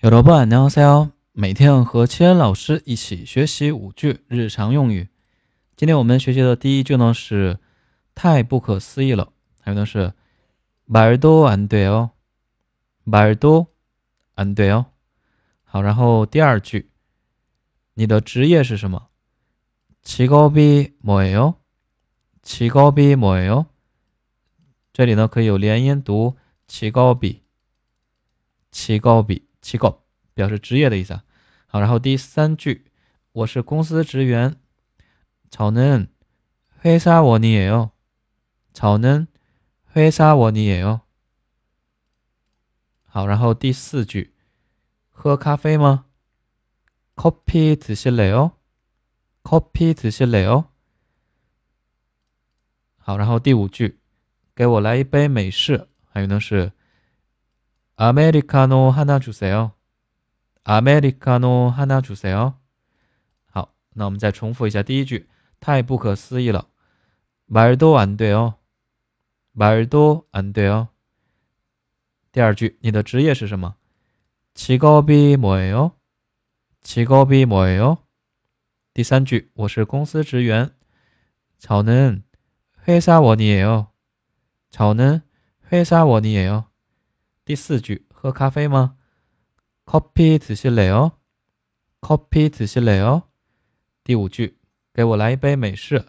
有的不안녕하세요每天和千恩老师一起学习五句日常用语。今天我们学习的第一句呢是太不可思议了，还有呢是말도안돼 요， 말도안돼 요。 好，然后第二句，你的职业是什么？직업이뭐예 요？ 직업이뭐예 요？ 这里呢可以有连音读직업 이， 직업 이。 机构表示职业的意思啊。好，然后第三句，我是公司职员。저는회사원이에 요。 저는회사원이에 요。 好，然后第四句，喝咖啡吗？커피드실래 요？ 커피드실래 요？ 好，然后第五句，给我来一杯美式。还有呢是。 아메리카노하나주세 요。 아메리카노하나주세 요。 好，那我们再重复一下第一句，太不可思议了。말도안돼 요， 말도안돼 요。 第二句，你的职业是什么？직업이뭐예 요？ 직업이뭐예 요？ 第三句，我是公司职员。저는회사원이에 요。 저는회사원이에 요。 第四句，喝咖啡吗？커피드실래 요？ 커피드실래 요？ 第五句，给我来一杯美式。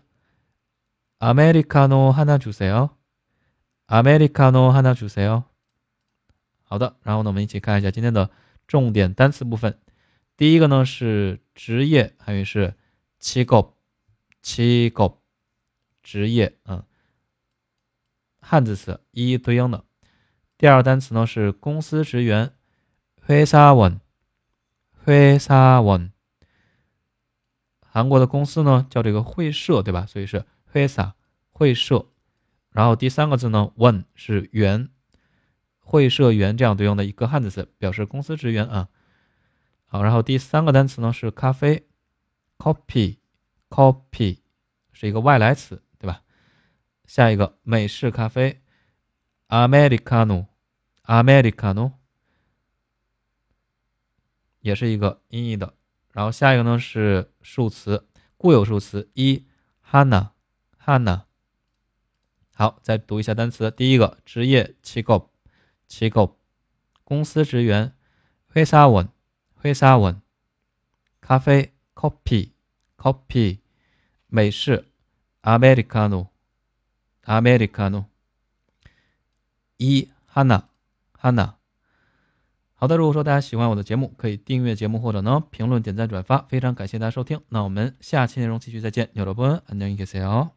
아메리카노하나주세 요。 아메리카노하나주세 요。 好的，然后呢，我们一起看一下今天的重点单词部分。第一个呢是职业，还有是직 업， 직 업， 职业，嗯，汉字词一一对应的。 第二个单词呢是公司职员，회사 원， 회사 원。 韩国的公司呢叫这个会社，对吧？所以是회사会社。然后第三个字呢원是员，会社员这样对应的一个汉字词，表示公司职员啊。好，然后第三个单词呢是咖啡，coffee，coffee 是一个外来词，对吧？下一个美式咖啡，Americano。 americano 也是一个音译的然后下一个呢是数词固有数词一 Hanna，Hanna 好再读一下单词第一个职业 chico chico 公司职员 hui sa wen hui sa wen 咖啡 copy copy 美式 americano americano 一 hannah 汉娜，好的，如果说大家喜欢我的节目，可以订阅节目或者呢评论、点赞、转发，非常感谢大家收听。那我们下期内容继续再见，有了波恩，안녕히계세 요。